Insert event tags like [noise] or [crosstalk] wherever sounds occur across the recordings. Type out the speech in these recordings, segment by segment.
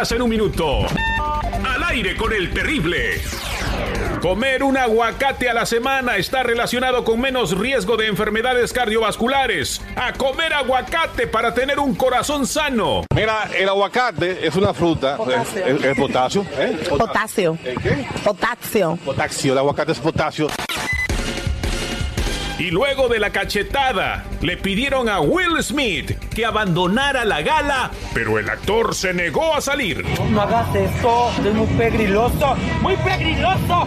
horas en un minuto. Al aire con el terrible. Comer un aguacate a la semana está relacionado con menos riesgo de enfermedades cardiovasculares. A comer aguacate para tener un corazón sano. Mira, el aguacate es una fruta. Potasio. Es, es potasio. ¿eh? Potasio. ¿El qué? Potasio. Potasio. El aguacate es potasio. Y luego de la cachetada, le pidieron a Will Smith que abandonara la gala, pero el actor se negó a salir. No hagas esto, es muy pegriloso, muy pegriloso.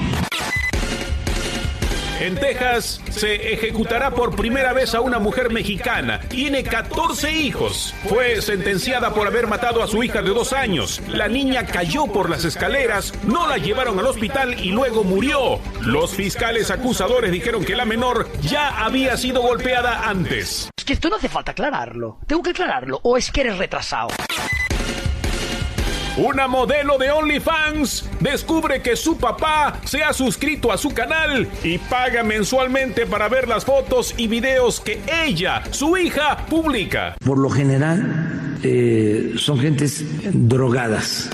En Texas se ejecutará por primera vez a una mujer mexicana. Tiene 14 hijos. Fue sentenciada por haber matado a su hija de dos años. La niña cayó por las escaleras, no la llevaron al hospital y luego murió. Los fiscales acusadores dijeron que la menor ya había sido golpeada antes. Es que esto no hace falta aclararlo. Tengo que aclararlo. ¿O es que eres retrasado? Una modelo de OnlyFans descubre que su papá se ha suscrito a su canal y paga mensualmente para ver las fotos y videos que ella, su hija, publica. Por lo general eh, son gentes drogadas.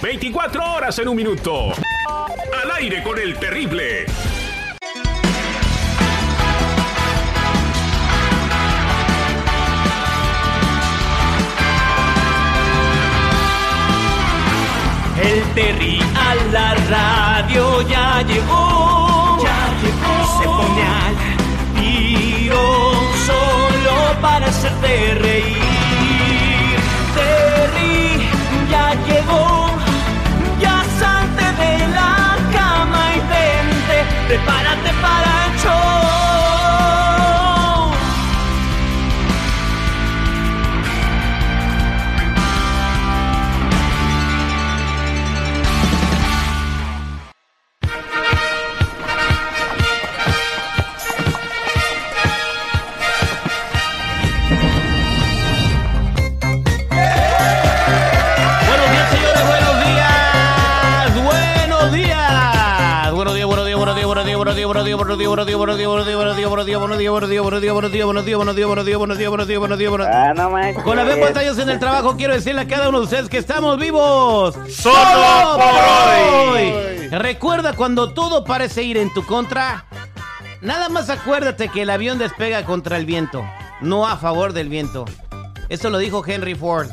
24 horas en un minuto. Al aire con el terrible. El Terry a la radio ya llegó. Ya llegó. Buenos días, buenos días, buenos días, buenos días, buenos días, buenos días, buenos días, buenos días, buenos días, buenos días, buenos días. Ah, no manches. Con las batallas en el trabajo quiero decirle a cada uno de ustedes que estamos vivos. Solo por hoy. Recuerda cuando todo parece ir en tu contra, nada más acuérdate que el avión despega contra el viento, no a favor del viento. Eso lo dijo Henry Ford.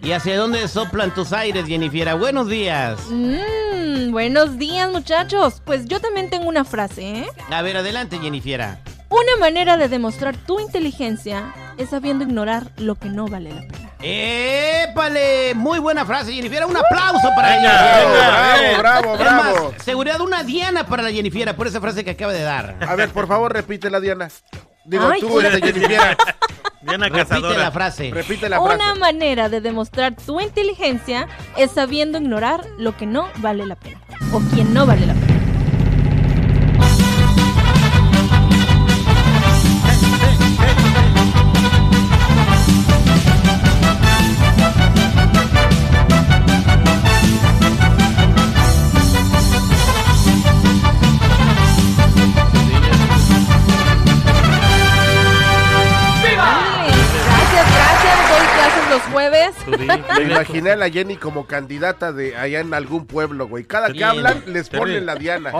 ¿Y hacia dónde soplan tus aires, Jennifer? Buenos días. Mmm, buenos días muchachos. Pues yo también tengo una frase, ¿eh? A ver, adelante, Jennifer. Una manera de demostrar tu inteligencia es sabiendo ignorar lo que no vale la pena. ¡Épale! Muy buena frase, Jennifer. Un aplauso para ella. bravo, Es bravo. más, seguridad una diana para la Jennifer por esa frase que acaba de dar. A ver, por favor, repítela, Diana. Digo, Ay, tú, este, Jennifer. Diana Repite la frase. Repite la frase. Una manera de demostrar tu inteligencia es sabiendo ignorar lo que no vale la pena. O quien no vale la pena. Doy clases los jueves. Me imaginé a la Jenny como candidata de allá en algún pueblo, güey. Cada que hablan, les ponen la Diana.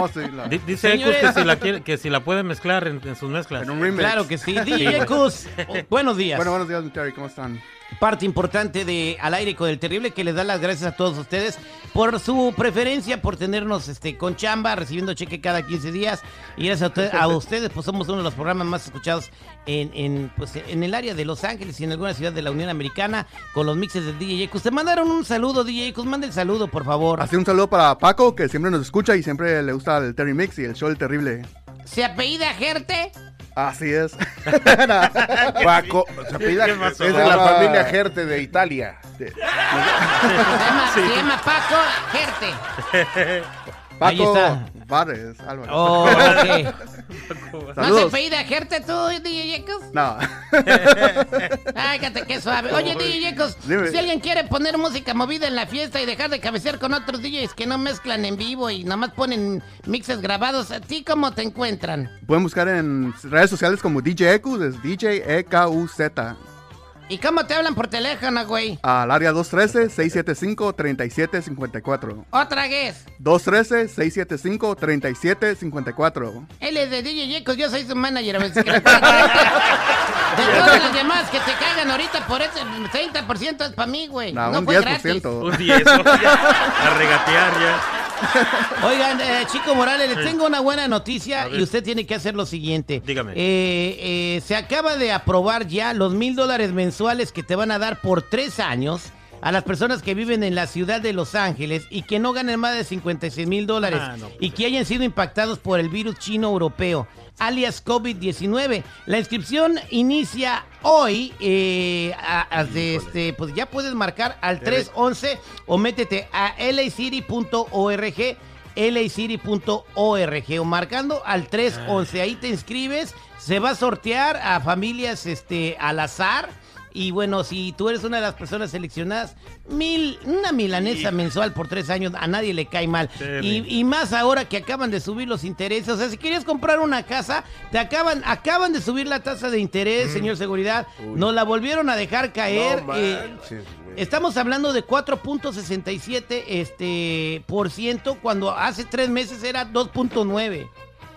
Di- Dice Ecus Señores. que si la quiere, que si la puede mezclar en, en sus mezclas. Claro que sí. DJ Cus, buenos días. Bueno, buenos días, mi Terry, ¿cómo están? Parte importante de Al aire con el terrible que les da las gracias a todos ustedes por su preferencia, por tenernos este con chamba, recibiendo cheque cada 15 días. Y gracias a, usted- a [laughs] ustedes, pues somos uno de los programas más escuchados en, en, pues, en el área de Los Ángeles y en alguna ciudad de la Unión Americana con los mixes del DJ Cus. Te mandaron un saludo, DJ Cus. Manda el saludo, por favor. Así un saludo para Paco, que siempre nos escucha y siempre le gusta el Terry Mix y el show El Terrible. ¿Se apellida Gerte? Así es. [laughs] [laughs] Paco, se es de la familia Gerte de Italia. [laughs] Se llama, se llama Paco Gerte. Paco. Vares, Álvaro. Oh, ok. ¿No se apellida Gerte tú, DJ Yecos? No. Cállate, qué suave. Oye, DJ Yecos, Dime. si alguien quiere poner música movida en la fiesta y dejar de cabecear con otros DJs que no mezclan en vivo y nomás ponen mixes grabados, ¿a ti cómo te encuentran? Pueden buscar en redes sociales como DJ EKUZ, es DJ EKUZ. ¿Y cómo te hablan por teléfono, güey? Al área 213-675-3754. Otra vez. 213-675-3754. Él es de DJ Yecos, yo soy su manager. a que. [laughs] De todas las demás que te caigan ahorita por ese 30% es para mí, güey. No, No, un fue 10%. gratis. Un 10, [laughs] ya, a regatear ya. [laughs] Oigan, eh, Chico Morales, les tengo una buena noticia y usted tiene que hacer lo siguiente. Dígame. Eh, eh, se acaba de aprobar ya los mil dólares mensuales que te van a dar por tres años a las personas que viven en la ciudad de Los Ángeles y que no ganen más de 56 mil dólares Ah, no, pues y que hayan sido impactados por el virus chino europeo, alias COVID-19. La inscripción inicia hoy. eh, a- este, pues ya puedes marcar al 311 o métete a lacity.org lacity.org o marcando al 311. Ahí te inscribes, se va a sortear a familias este, al azar. Y bueno, si tú eres una de las personas seleccionadas, mil, una milanesa mensual por tres años a nadie le cae mal. Y, y más ahora que acaban de subir los intereses. O sea, si querías comprar una casa, te acaban, acaban de subir la tasa de interés, señor seguridad. Nos la volvieron a dejar caer. No eh. Estamos hablando de 4.67 este, por ciento cuando hace tres meses era 2.9.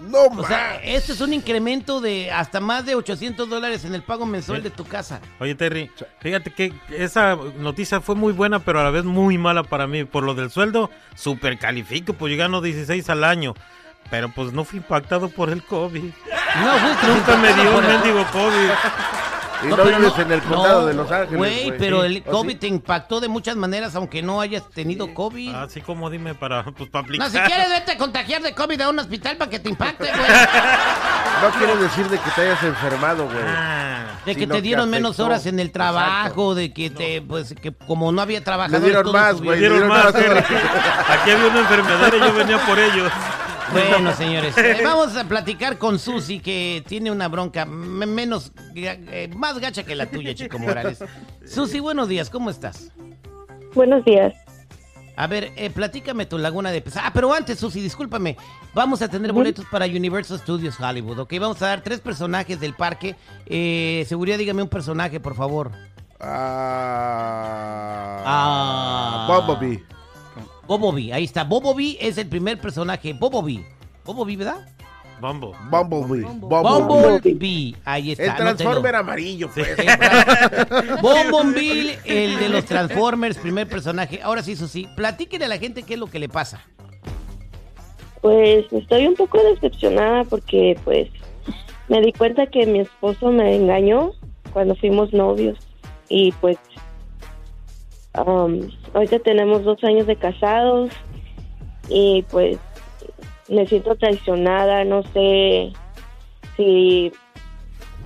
No O sea, este es un incremento de hasta más de 800 dólares en el pago mensual Sí. de tu casa. Oye, Terry, fíjate que esa noticia fue muy buena, pero a la vez muy mala para mí. Por lo del sueldo, super califico, pues yo gano 16 al año. Pero pues no fui impactado por el COVID. No, Nunca me dio un mendigo COVID. [laughs] Y no, pero vives en el condado no, de Los Ángeles. Güey, pero el ¿O COVID sí? te impactó de muchas maneras, aunque no hayas tenido COVID. Así como dime para, pues, para No, aplicar. si quieres vete a contagiar de COVID a un hospital para que te impacte, güey. No quiere decir de que te hayas enfermado, güey. Ah, De que te dieron menos afectó. horas en el trabajo, de que te, pues, que como no había Le trabajadores. dieron todo más, güey. me dieron más. Aquí había una enfermedad y yo venía por ellos. Bueno, señores, eh, [laughs] vamos a platicar con Susi, que tiene una bronca me- menos, eh, más gacha que la tuya, Chico Morales. Susi, buenos días, ¿cómo estás? Buenos días. A ver, eh, platícame tu laguna de pesar. Ah, pero antes, Susi, discúlpame. Vamos a tener boletos para Universal Studios Hollywood, ¿ok? Vamos a dar tres personajes del parque. Eh, seguridad, dígame un personaje, por favor. Ah. Ah. Bumblebee. Bobobi, ahí está. Bobobi es el primer personaje. Bobobi. Bobobi, ¿verdad? Bumble. Bumblebee. Bumblebee. Bumblebee. Ahí está. El. Transformer amarillo, pues. [laughs] Bumblebee, [laughs] el de los Transformers, primer personaje. Ahora sí, Susi, platíquele a la gente qué es lo que le pasa. Pues estoy un poco decepcionada porque pues me di cuenta que mi esposo me engañó cuando fuimos novios y pues um, ahorita tenemos dos años de casados y pues me siento traicionada, no sé si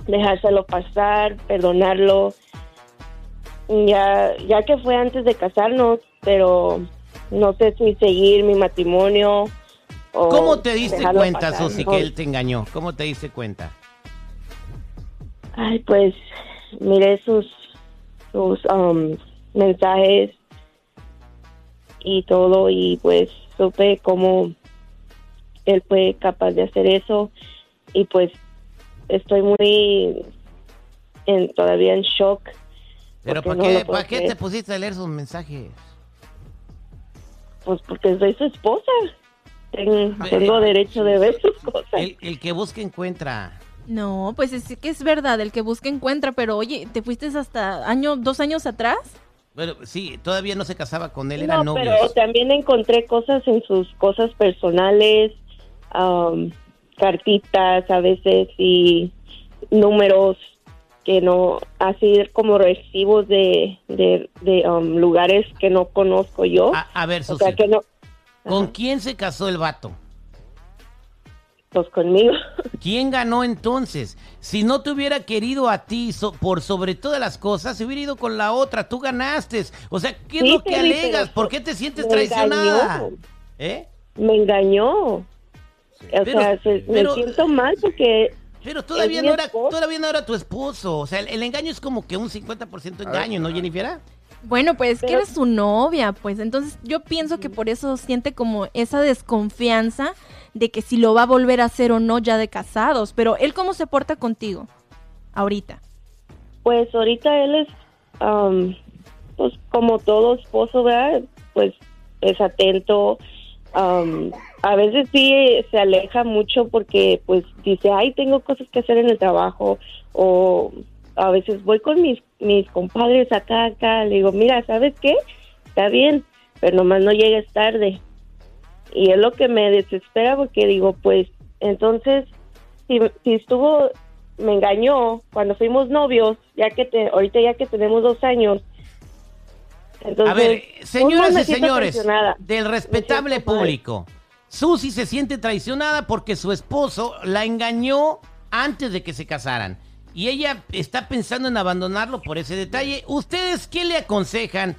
dejárselo pasar, perdonarlo, ya, ya que fue antes de casarnos, pero no sé si seguir mi matrimonio o ¿Cómo te diste cuenta, pasar. Susi, que él te engañó? ¿Cómo te diste cuenta? Ay, pues miré sus, sus um, mensajes y todo y pues supe cómo él fue capaz de hacer eso y pues estoy muy en, todavía en shock. Pero ¿para no qué, lo puedo ¿para qué te pusiste a leer sus mensajes? Pues porque soy su esposa. Ten- tengo derecho de ver sus cosas. El, el que busca encuentra. No, pues es que es verdad, el que busca encuentra, pero oye, ¿te fuiste hasta año, dos años atrás? Bueno, sí, todavía no se casaba con él, No, eran novios. pero también encontré cosas en sus cosas personales, am, cartitas a veces y números que no, así como recibos de, de, de, um, lugares que no conozco yo. A, a ver, o Susi, sea que no, ¿con quién se casó el vato? Pues conmigo. [laughs] ¿Quién ganó entonces? Si no te hubiera querido a ti so- por sobre todas las cosas, se hubiera ido con la otra. Tú ganaste. O sea, ¿qué es Sí, lo que alegas? ¿Por qué te sientes traicionada? engañó. ¿Eh? Me engañó. O Pero- sea, se- pero- me siento mal porque... Pero todavía no, era, todavía no era tu esposo. O sea, el, el engaño es como que un 50% engaño, ¿no, Jennifer? Bueno, pues que eres su novia, pues entonces yo pienso que por eso siente como esa desconfianza de que si lo va a volver a hacer o no ya de casados. Pero él cómo se porta contigo ahorita. Pues ahorita él es, am, pues como todo esposo, ¿verdad? Pues es atento. am, a veces sí se aleja mucho porque pues dice, ay, tengo cosas que hacer en el trabajo. O a veces voy con mis, mis compadres acá, acá. Le digo, mira, ¿sabes qué? Está bien, pero nomás no llegues tarde. Y es lo que me desespera porque digo, pues entonces, si, si estuvo me engañó cuando fuimos novios, ya que te, ahorita ya que tenemos dos años. Entonces, A ver, pues, señoras y señores del respetable mal. público, Susi se siente traicionada porque su esposo la engañó antes de que se casaran. Y ella está pensando en abandonarlo por ese detalle. ¿Ustedes qué le aconsejan?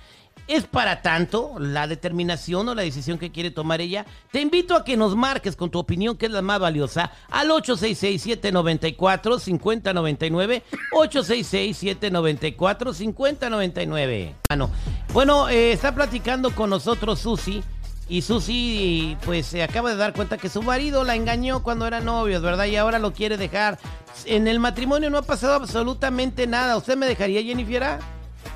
¿Es para tanto la determinación o la decisión que quiere tomar ella? Te invito a que nos marques con tu opinión, que es la más valiosa, al 866-794-5099. 866-794-5099. Bueno, eh, está platicando con nosotros Susi. Y Susi, pues se acaba de dar cuenta que su marido la engañó cuando eran novios, ¿verdad? Y ahora lo quiere dejar. En el matrimonio no ha pasado absolutamente nada. ¿Usted me dejaría, Jennifer?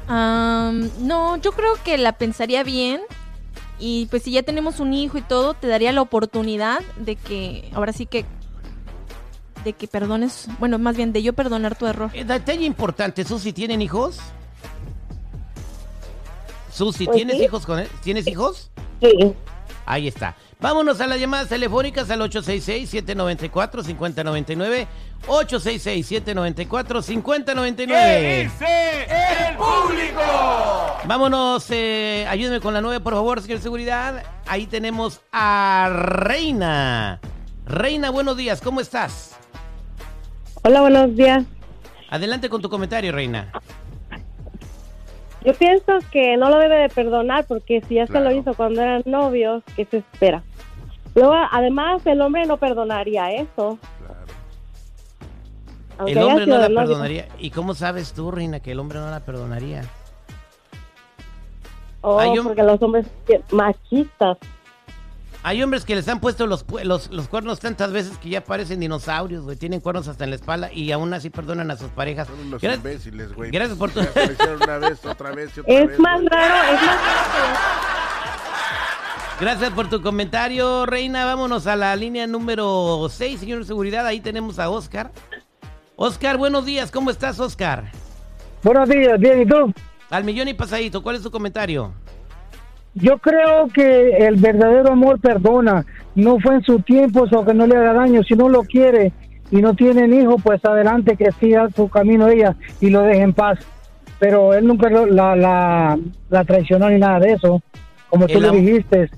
Am, no, yo creo que la pensaría bien. Y pues si ya tenemos un hijo y todo, te daría la oportunidad de que, ahora sí que, de que perdones, bueno, más bien de yo perdonar tu error. Eh, detalle importante, Susi, ¿tienen hijos? Susi, Pues ¿tienes sí. hijos con él? ¿Tienes hijos? Sí. Ahí está. Vámonos a las llamadas telefónicas al 866-794-5099. 866-794-5099. el público? Vámonos, eh, ayúdeme con la nueve, por favor, señor seguridad. Ahí tenemos a Reina. Reina, buenos días, ¿cómo estás? Hola, buenos días. Adelante con tu comentario, Reina. Yo pienso que no lo debe de perdonar porque si ya Claro. se lo hizo cuando eran novios, ¿qué se espera? Luego, además, el hombre no perdonaría eso. Aunque El hombre no la novio. perdonaría. ¿Y cómo sabes tú, Reina, que el hombre no la perdonaría? Oh, porque los hombres machistas. Hay hombres que les han puesto los, los, los cuernos tantas veces que ya parecen dinosaurios, güey. Tienen cuernos hasta en la espalda y aún así perdonan a sus parejas. Son unos Gracias- imbéciles, güey. Gracias por tu... Ya se lo hicieron una vez, otra vez y otra Es vez. más güey. raro, es más raro. Gracias por tu comentario, Reina. Vámonos a la línea número 6, señor de seguridad. Ahí tenemos a Oscar. Oscar, buenos días. ¿Cómo estás, Oscar? Buenos días, bien, ¿y tú? Al millón y pasadito. ¿Cuál es tu comentario? Yo creo que el verdadero amor perdona. No fue en su tiempo, o que no le haga daño. Si no lo quiere y no tienen hijo, pues adelante que siga su camino ella y lo deje en paz. Pero él nunca lo- la, la, la traicionó ni nada de eso. Como tú El am- dijiste,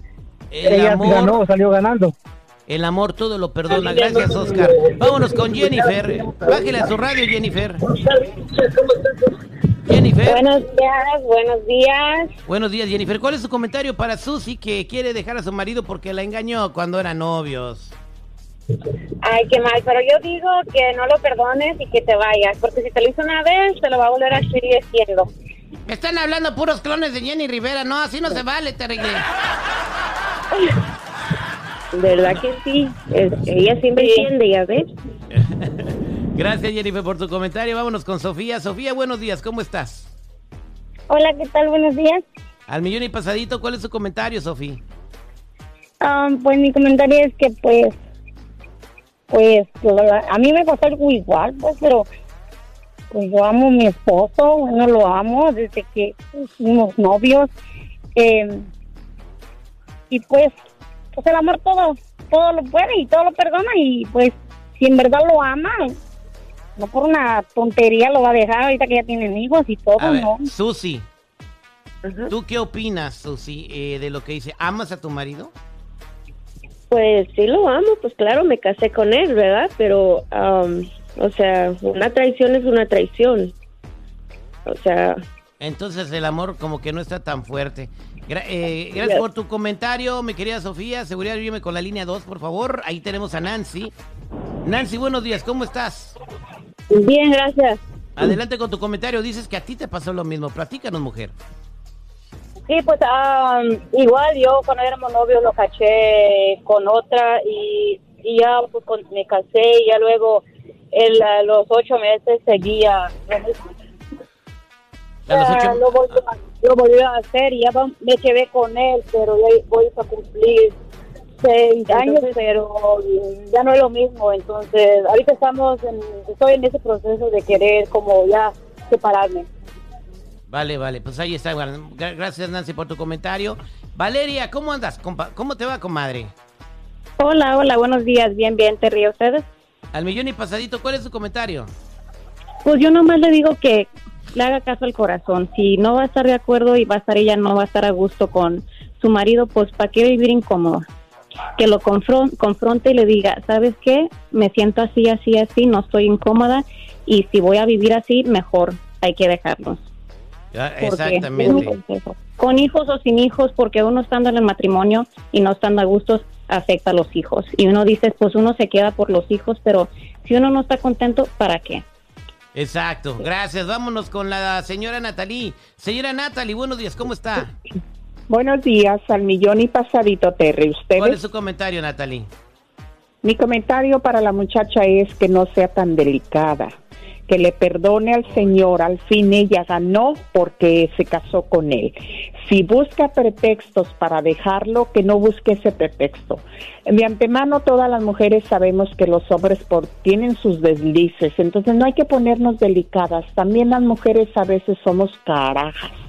El ella amor, ganó, salió ganando. el amor todo lo perdona. Gracias, Oscar. Vámonos con Jennifer. Bájele a su radio, Jennifer. Jennifer. Buenos días, buenos días. Buenos días, Jennifer. ¿Cuál es su comentario para Susi que quiere dejar a su marido porque la engañó cuando eran novios? Ay, qué mal, pero yo digo que no lo perdones y que te vayas, porque si te lo hizo una vez, te lo va a volver a seguir haciendo. Me están hablando puros clones de Jenny Rivera. No, así no se vale, te arreglé. [laughs] ¿Verdad que sí? Es- ella sí me entiende, ya ves. [laughs] Gracias, Jennifer, por tu comentario. Vámonos con Sofía. Sofía, buenos días. ¿Cómo estás? Hola, ¿qué tal? Buenos días. Al millón y pasadito, ¿cuál es su comentario, Sofía? Ah, pues mi comentario es que pues, pues a mí me pasó algo igual, pues, pero pues yo amo a mi esposo, bueno, lo amo desde que fuimos novios. eh, y pues, pues el amor todo, todo lo puede y todo lo perdona y pues si en verdad lo ama, no por una tontería lo va a dejar ahorita que ya tienen hijos y todo, A ver, ¿no? Susi, ¿tú qué opinas, Susi, eh, de lo que dice? ¿Amas a tu marido? Pues sí lo amo, pues claro, me casé con él, ¿verdad? Pero, am, o sea, una traición es una traición. O sea, Entonces el amor como que no está tan fuerte. Gra- eh, gracias por tu comentario, mi querida Sofía. Seguridad, vive con la línea 2, por favor. Ahí tenemos a Nancy. Nancy, buenos días, ¿cómo estás? Bien, gracias. Adelante con tu comentario. Dices que a ti te pasó lo mismo. Platícanos, mujer. Sí, pues am, igual yo cuando éramos novios lo caché con otra y, y ya pues con- me casé y ya luego él a los ocho meses seguía. A los Ah, ocho- lo, volvió, a- lo a hacer y ya me quedé con él, pero ya voy a cumplir seis años, pero ya no es lo mismo. Entonces, ahorita estamos, en, estoy en ese proceso de querer como ya separarme. Vale, vale, pues ahí está. Gracias, Nancy, por tu comentario. Valeria, ¿cómo andas? compa? ¿Cómo te va, comadre? Hola, hola, buenos días. Bien, bien, ¿te río ustedes? Al millón y pasadito, ¿cuál es tu comentario? Pues yo nomás le digo que le haga caso al corazón. Si no va a estar de acuerdo y va a estar ella, no va a estar a gusto con su marido, pues ¿para qué vivir incómodo? Que lo confron- confronte y le diga, ¿sabes qué? Me siento así, así, así, no estoy incómoda y si voy a vivir así, mejor hay que dejarlo. Ah, Porque- Exactamente. Con hijos o sin hijos, porque uno estando en el matrimonio y no estando a gustos afecta a los hijos. Y uno dice, pues uno se queda por los hijos, pero si uno no está contento, ¿para qué? Exacto, gracias. Vámonos con la señora Natalie. Señora Natalie, buenos días, ¿cómo está? Buenos días, al millón y pasadito, Terry. ¿Cuál es Ustedes, su comentario, Natalie? mi comentario para la muchacha es que no sea tan delicada, que le perdone al Señor. Al fin ella ganó porque se casó con él. Si busca pretextos para dejarlo, que no busque ese pretexto. De antemano, todas las mujeres sabemos que los hombres por, tienen sus deslices, entonces no hay que ponernos delicadas. También las mujeres a veces somos carajas.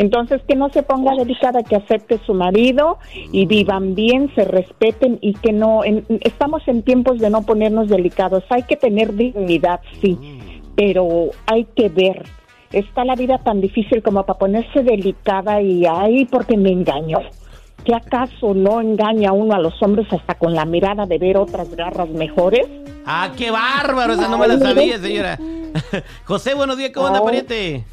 Entonces, que no se ponga delicada, que acepte su marido y vivan bien, se respeten y que no. en- estamos en tiempos de no ponernos delicados. Hay que tener dignidad, sí, pero hay que ver. Está la vida tan difícil como para ponerse delicada y ay, porque me engañó. ¿Qué acaso no engaña uno a los hombres hasta con la mirada de ver otras garras mejores? Ah, qué bárbaro, esa no me la sabía, señora. [laughs] José, buenos días, ¿cómo anda, pariente?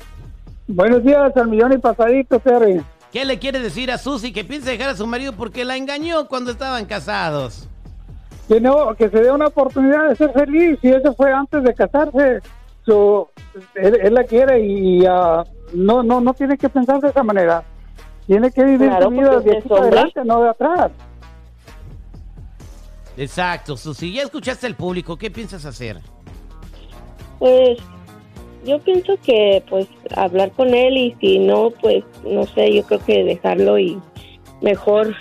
Buenos días, al millón y pasadito, Terry. ¿Qué le quiere decir a Susi que piensa dejar a su marido porque la engañó cuando estaban casados? Que no, que se dé una oportunidad de ser feliz y eso fue antes de casarse. Su, él, él la quiere y ah, no, no, no tiene que pensar de esa manera. Tiene que vivir Claro, su vida de aquí adelante, no de atrás. Exacto, Susi. Ya escuchaste al público, ¿qué piensas hacer? Pues yo pienso que pues hablar con él y si no, pues no sé, yo creo que dejarlo y mejor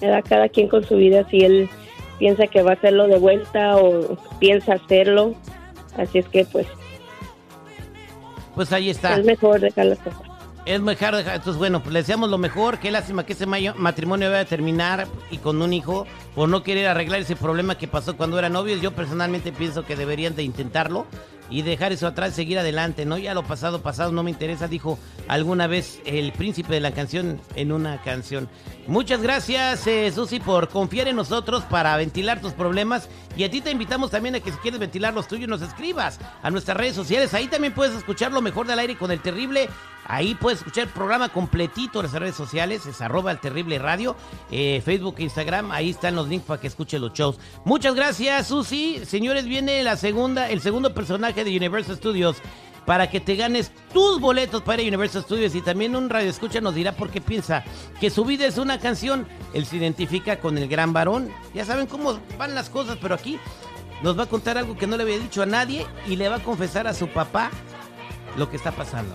era cada quien con su vida si él piensa que va a hacerlo de vuelta o piensa hacerlo. Así es que pues Pues ahí está. es mejor dejar las cosas. Es mejor dejar, entonces bueno, pues le deseamos lo mejor, qué lástima que ese mayo- matrimonio vaya a terminar y con un hijo por no querer arreglar ese problema que pasó cuando eran novios. Yo personalmente pienso que deberían de intentarlo y dejar eso atrás seguir adelante, ¿no? Ya lo pasado, pasado no me interesa, dijo alguna vez el príncipe de la canción en una canción. Muchas gracias, eh, Susi, por confiar en nosotros para ventilar tus problemas y a ti te invitamos también a que si quieres ventilar los tuyos nos escribas a nuestras redes sociales. Ahí también puedes escuchar lo mejor del aire con el terrible. Ahí puedes escuchar el programa completito en las redes sociales, es arroba el terrible radio, eh, Facebook e Instagram, ahí están los links para que escuche los shows. Muchas gracias, Susi. Señores, viene la segunda, el segundo personaje de Universal Studios para que te ganes tus boletos para Universal Studios y también un radio escucha nos dirá por qué piensa que su vida es una canción. Él se identifica con el gran varón. Ya saben cómo van las cosas, pero aquí nos va a contar algo que no le había dicho a nadie y le va a confesar a su papá lo que está pasando.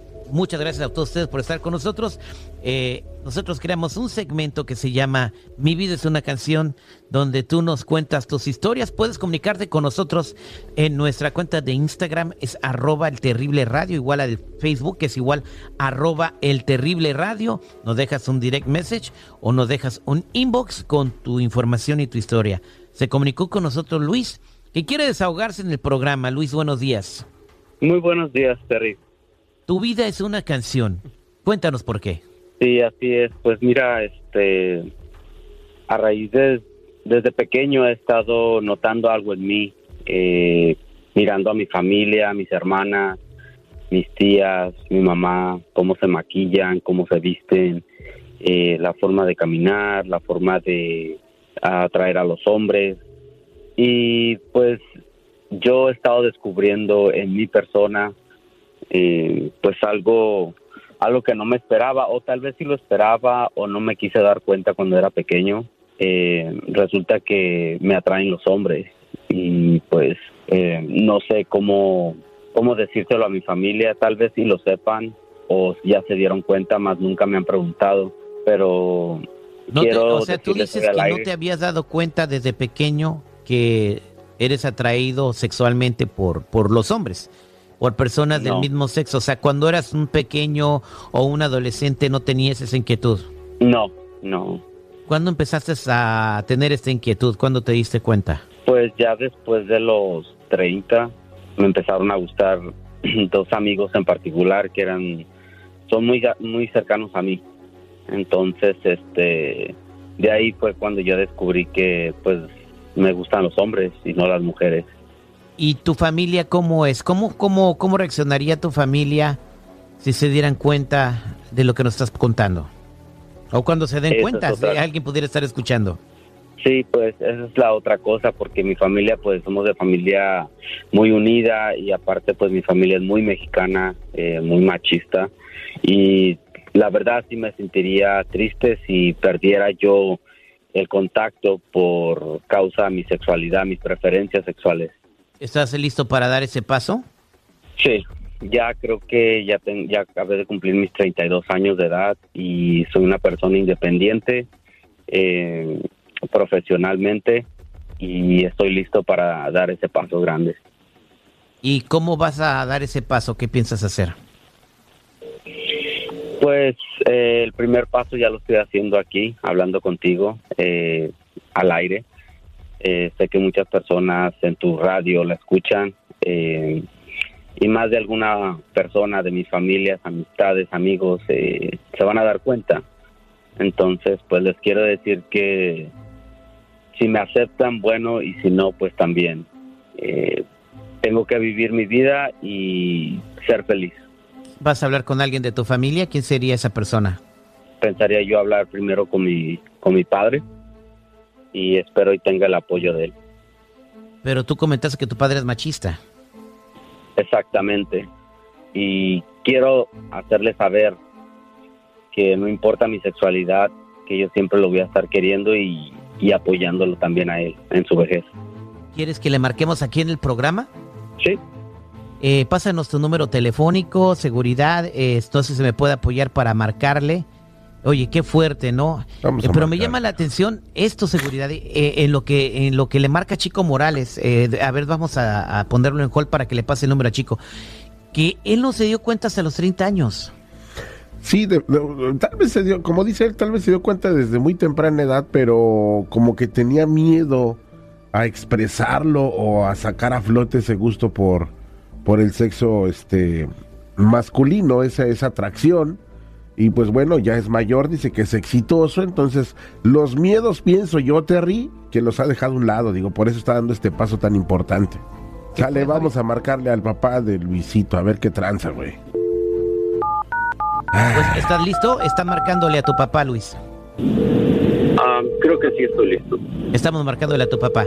Muchas gracias a todos ustedes por estar con nosotros. Eh, nosotros creamos un segmento que se llama Mi vida es una canción, donde tú nos cuentas tus historias. Puedes comunicarte con nosotros en nuestra cuenta de Instagram, es arroba el terrible radio, igual al Facebook, es igual arroba el terrible radio. Nos dejas un direct message o nos dejas un inbox con tu información y tu historia. Se comunicó con nosotros Luis, que quiere desahogarse en el programa. Luis, buenos días. Muy buenos días, Terry. Tu vida es una canción. Cuéntanos por qué. Sí, así es. Pues mira, este, a raíz de desde pequeño he estado notando algo en mí, eh, mirando a mi familia, a mis hermanas, mis tías, mi mamá, cómo se maquillan, cómo se visten, eh, la forma de caminar, la forma de atraer a los hombres. Y pues yo he estado descubriendo en mi persona eh, pues algo algo que no me esperaba o tal vez sí lo esperaba o no me quise dar cuenta cuando era pequeño. Eh, resulta que me atraen los hombres y pues eh, no sé cómo cómo decírselo a mi familia tal vez si lo sepan o ya se dieron cuenta más nunca me han preguntado pero No te- o sea, tú dices que no te habías dado cuenta desde pequeño que eres atraído sexualmente por, por los hombres, por personas del No. mismo sexo. O sea, cuando eras un pequeño o un adolescente no tenías esa inquietud. no no ¿Cuándo empezaste a tener esta inquietud? ¿Cuándo te diste cuenta? Pues ya después de los 30 me empezaron a gustar [clears throat] dos amigos en particular que eran son muy muy cercanos a mí. Entonces, este de ahí fue cuando yo descubrí que pues me gustan los hombres y no las mujeres. ¿Y tu familia cómo es? ¿Cómo, cómo, cómo reaccionaría tu familia si se dieran cuenta de lo que nos estás contando? O cuando se den cuenta, si alguien pudiera estar escuchando. Sí, pues esa es la otra cosa, porque mi familia, pues somos de familia muy unida y aparte, pues mi familia es muy mexicana, eh, muy machista y la verdad sí me sentiría triste si perdiera yo el contacto por causa de mi sexualidad, mis preferencias sexuales. ¿Estás listo para dar ese paso? Sí, ya creo que ya, ten- ya acabé de cumplir mis 32 años de edad y soy una persona independiente eh, profesionalmente y estoy listo para dar ese paso grande. ¿Y cómo vas a dar ese paso? ¿Qué piensas hacer? Pues eh, el primer paso ya lo estoy haciendo aquí, hablando contigo eh, al aire. Eh, sé que muchas personas en tu radio la escuchan eh, y más de alguna persona de mis familias, amistades, amigos eh, se van a dar cuenta. Entonces, pues les quiero decir que si me aceptan, bueno, y si no, pues también. Eh, tengo que vivir mi vida y ser feliz. ¿Vas a hablar con alguien de tu familia? ¿Quién sería esa persona? pensaría yo hablar primero con mi con mi padre y espero y tenga el apoyo de él. Pero tú comentaste que tu padre es machista. Exactamente. Y quiero hacerle saber que no importa mi sexualidad, que yo siempre lo voy a estar queriendo y, y apoyándolo también a él en su vejez. ¿Quieres que le marquemos aquí en el programa? Sí. Eh, pásanos tu número telefónico, seguridad, eh, entonces se me puede apoyar para marcarle. Oye, qué fuerte, ¿no? Eh, pero me llama la atención esto, seguridad, eh, en lo que en lo que le marca Chico Morales. eh, a ver, vamos a, a ponerlo en hold para que le pase el número a Chico. Que él no se dio cuenta hasta los 30 años. Sí, de- de- tal vez se dio, como dice él, tal vez se dio cuenta desde muy temprana edad, pero como que tenía miedo a expresarlo o a sacar a flote ese gusto por, por el sexo este masculino, esa, esa atracción. Y pues bueno, ya es mayor, dice que es exitoso, entonces los miedos, pienso yo, Terry, que los ha dejado a un lado, digo, por eso está dando este paso tan importante. Sale, vamos a marcarle al papá de Luisito, a ver qué tranza, güey. Pues, ¿Estás listo? Está marcándole a tu papá, Luis. Ah, creo que sí estoy listo. Estamos marcándole a tu papá.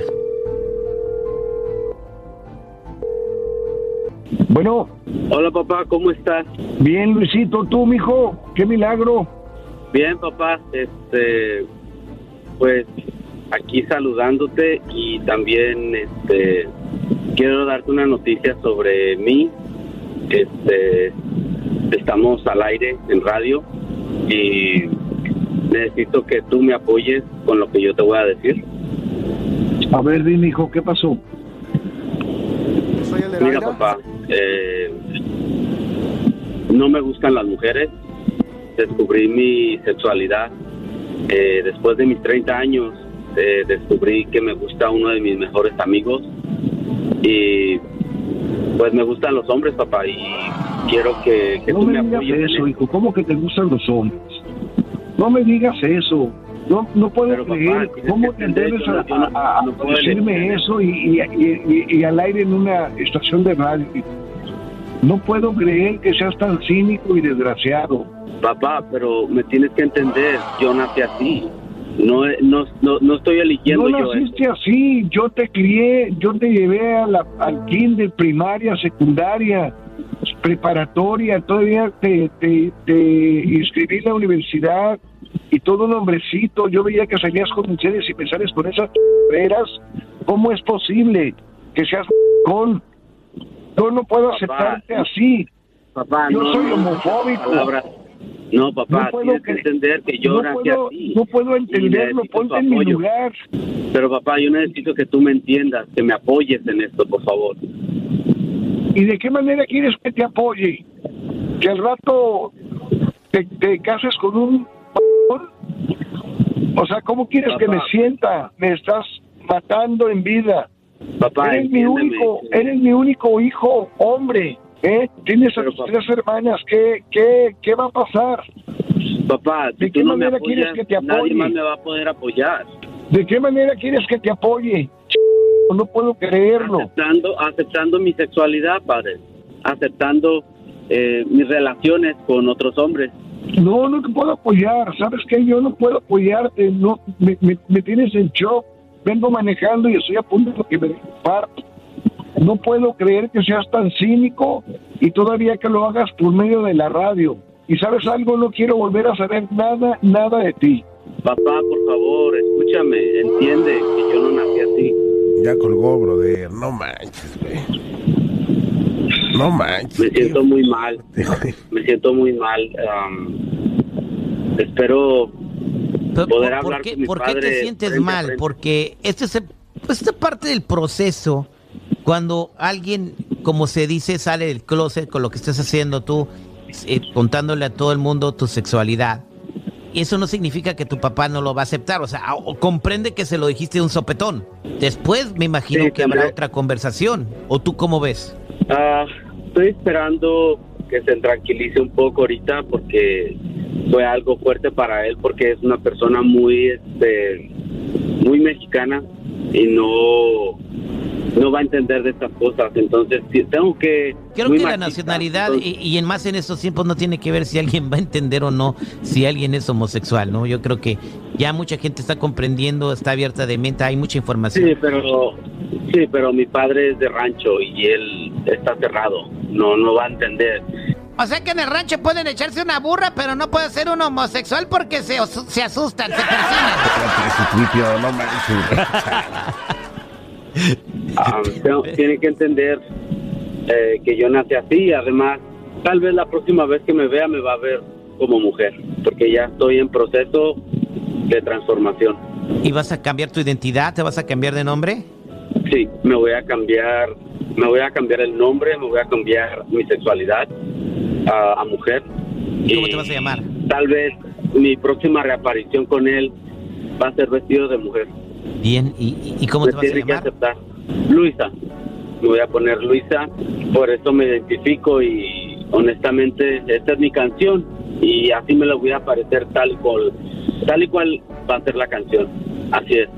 Bueno. Hola papá, ¿cómo estás? Bien, Luisito, tú, mijo, qué milagro. Bien, papá, este, pues aquí saludándote y también, este, quiero darte una noticia sobre mí. Este, estamos al aire en radio y necesito que tú me apoyes con lo que yo te voy a decir. A ver, dime, hijo, ¿qué pasó? Mira, papá, eh, no me gustan las mujeres. Descubrí mi sexualidad eh, después de mis 30 años. eh, descubrí que me gusta uno de mis mejores amigos y pues me gustan los hombres, papá, y quiero que, que No tú me me digas apoyes. eso, hijo. ¿Cómo que te gustan los hombres? No me digas eso. No, no puedo creer cómo te atreves a, a- a- a decirme eso y, y- y- al aire en una estación de radio. No puedo creer que seas tan cínico y desgraciado. Papá, pero me tienes que entender, yo nací así. No, no, no, no estoy eligiendo No yo naciste así, yo te crié, yo te llevé a la, al kinder, primaria, secundaria, preparatoria, todavía te, te, te inscribí en la universidad y todo un hombrecito, yo veía que salías con mujeres y me sales con esas veras, ¿cómo es posible que seas con? Yo no puedo aceptarte así. Papá, yo no, soy homofóbico. No, papá, No puedo tienes que entender que yo no puedo- no puedo entenderlo, ponte en mi lugar. Pero papá, yo necesito que tú me entiendas, que me apoyes en esto, por favor. ¿Y de qué manera quieres que te apoye? ¿Que al rato te, te cases con un... O sea, ¿cómo quieres que me sienta? Me estás matando en vida. Papá, eres mi único, eres mi único hijo, hombre. ¿eh? Tienes a tus tres hermanas. ¿Qué, qué, ¿Qué va a pasar? Papá, si ¿De tú qué me manera quieres que te nadie apoye? más me va a poder apoyar. ¿De qué manera quieres que te apoye? No puedo creerlo. Aceptando, aceptando mi sexualidad, padre. Aceptando eh, mis relaciones con otros hombres. No, no te puedo apoyar. ¿Sabes qué? Yo no puedo apoyarte. No, me, me- me tienes en shock. Vengo manejando y estoy a punto de que me parto. No puedo creer que seas tan cínico y todavía que lo hagas por medio de la radio. Y sabes algo, no quiero volver a saber nada, nada de ti. Papá, por favor, escúchame, entiende que yo no nací así. Ya colgó, brother. No manches, güey. No manches. Me siento muy mal. Me siento muy mal. am, espero Pero, poder ¿por- hablar ¿Por qué, con mi por qué padre. te sientes mal? Porque esto es, pues, esta parte del proceso, cuando alguien, como se dice, sale del closet con lo que estás haciendo tú, eh, contándole a todo el mundo tu sexualidad. Y eso no significa que tu papá no lo va a aceptar. O sea, o- comprende que se lo dijiste de un sopetón. Después me imagino Sí, que habrá tendré- otra conversación. ¿O tú cómo ves? Ah, estoy esperando que se tranquilice un poco ahorita porque fue algo fuerte para él porque es una persona muy este muy mexicana y no no va a entender de estas cosas entonces sí, tengo que Creo que la nacionalidad, entonces- y, y en más en estos tiempos, no tiene que ver si alguien va a entender o no si alguien es homosexual, ¿no? Yo creo que ya mucha gente está comprendiendo, está abierta de mente, hay mucha información. sí pero sí pero mi padre es de rancho y él está cerrado no no va a entender O sea que en el rancho pueden echarse una burra, pero no puede ser un homosexual porque se, se asustan, se Tripio, [laughs] [laughs] [laughs] tengo- tiene que entender eh, que yo nací así. Además, tal vez la próxima vez que me vea me va a ver como mujer, porque ya estoy en proceso de transformación. ¿Y vas a cambiar tu identidad? ¿Te vas a cambiar de nombre? Sí, me voy a cambiar, me voy a cambiar el nombre, me voy a cambiar mi sexualidad a, a mujer. ¿Y cómo te vas a llamar? Tal vez mi próxima reaparición con él va a ser vestido de mujer. Bien, ¿y, y- y cómo me te vas a tiene que llamar? aceptar. Luisa. Me voy a poner Luisa. Por eso me identifico y honestamente esta es mi canción y así me la voy a aparecer tal cual, tal y cual va a ser la canción. Así es.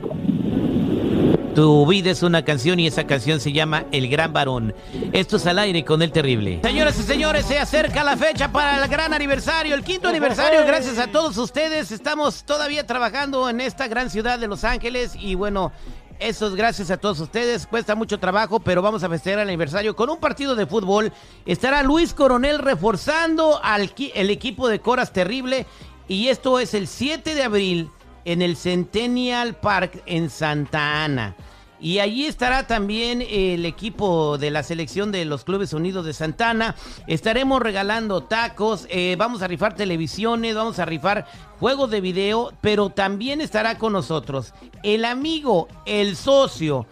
Tu vida es una canción y esa canción se llama El Gran Varón. Esto es al aire con el terrible. Señoras y señores, se acerca la fecha para el gran aniversario, el quinto aniversario. Gracias a todos ustedes. Estamos todavía trabajando en esta gran ciudad de Los Ángeles y bueno. Eso es gracias a todos ustedes. Cuesta mucho trabajo, pero vamos a festejar el aniversario con un partido de fútbol. Estará Luis Coronel reforzando al el equipo de Coras Terrible. Y esto es el 7 de abril en el Centennial Park en Santa Ana. Y allí estará también el equipo de la selección de los Clubes Unidos de Santana. Estaremos regalando tacos, eh, vamos a rifar televisiones, vamos a rifar juegos de video, pero también estará con nosotros el amigo, el socio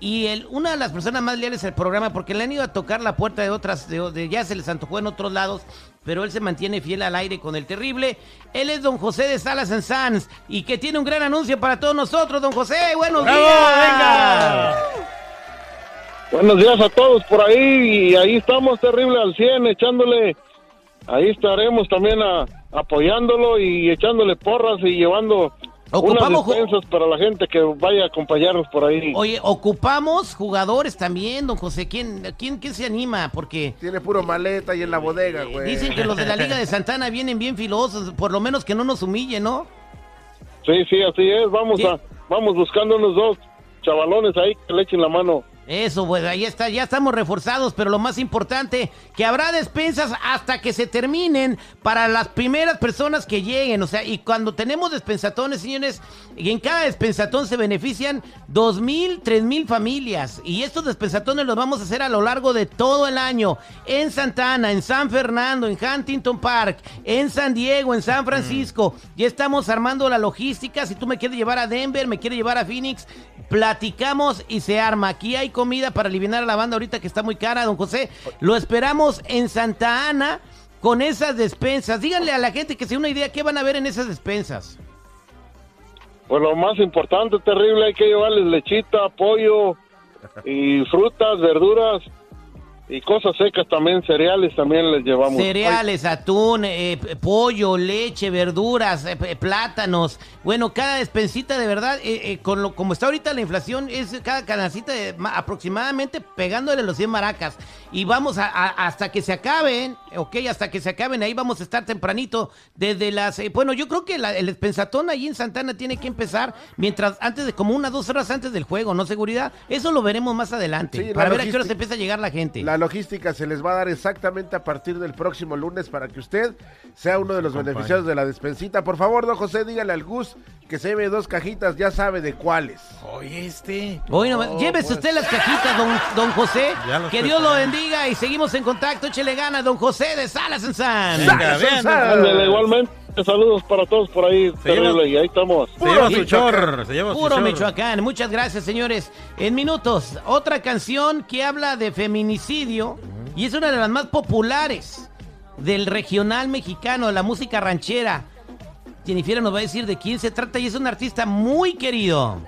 y el, una de las personas más leales al programa, porque le han ido a tocar la puerta de otras, de, de- ya se les antojó en otros lados, pero él se mantiene fiel al aire con el terrible. Él es don José de Salas en Sanz y que tiene un gran anuncio para todos nosotros. Don José, buenos ¡Bravo, días. venga! Buenos días a todos por ahí y ahí estamos terrible al 100 echándole, ahí estaremos también a- apoyándolo y echándole porras y llevando Ocupamos unas para la gente que vaya a acompañarnos por ahí. Oye, ocupamos jugadores también, don José. ¿Quién, quién, quién se anima? Porque Tiene puro maleta ahí en la bodega, güey. dicen que los de la Liga de Santana vienen bien filosos, por lo menos que no nos humillen, ¿no? Sí, sí, así es, vamos a, vamos buscando unos dos chavalones ahí que le echen la mano. Eso, pues ahí está, ya estamos reforzados, pero lo más importante, que habrá despensas hasta que se terminen para las primeras personas que lleguen. O sea, y cuando tenemos despensatones, señores, y en cada despensatón se benefician dos mil, tres mil familias. Y estos despensatones los vamos a hacer a lo largo de todo el año. En Santa Ana, en San Fernando, en Huntington Park, en San Diego, en San Francisco. Ya estamos armando la logística. Si tú me quieres llevar a Denver, me quieres llevar a Phoenix, platicamos y se arma. Aquí hay comida para aliviar a la banda ahorita que está muy cara, don José. Lo esperamos en Santa Ana con esas despensas. Díganle a la gente que se una idea qué van a ver en esas despensas. Pues lo más importante, terrible, hay que llevarles lechita, pollo y frutas, verduras y cosas secas también, cereales también les llevamos. Cereales, atún, eh, pollo, leche, verduras, eh, plátanos. Bueno, cada despensita de verdad, eh, eh, con lo, como está ahorita la inflación, es cada canacita de ma- aproximadamente pegándole los 100 maracas. Y vamos a, a- hasta que se acaben, ok, hasta que se acaben, ahí vamos a estar tempranito, desde las... eh, bueno, yo creo que la- el despensatón ahí en Santana tiene que empezar mientras, antes de, como unas dos horas antes del juego, ¿no? Seguridad. Eso lo veremos más adelante, Sí, para ver a qué hora se empieza a llegar la gente. La logística se les va a dar exactamente a partir del próximo lunes para que usted sea uno de los Acompañe. beneficiarios de la despensita. Por favor, don José, dígale al Gus que se lleve dos cajitas, ya sabe de cuáles. Oye, este. Hoy no, No, llévese pues. usted las cajitas, don, don José. Que Dios lo preparé. Bendiga y seguimos en contacto. Échele ganas, don José de Salas en San. Venga, bien. Ándale, igualmente, saludos para todos por ahí, terrible, lleva- y ahí estamos. Se lleva su Michoacán. chor, se lleva su Puro chor. Michoacán. Muchas gracias, señores. En minutos, otra canción que habla de feminicidio y es una de las más populares del regional mexicano, la música ranchera. Jennifer nos va a decir de quién se trata y es un artista muy querido.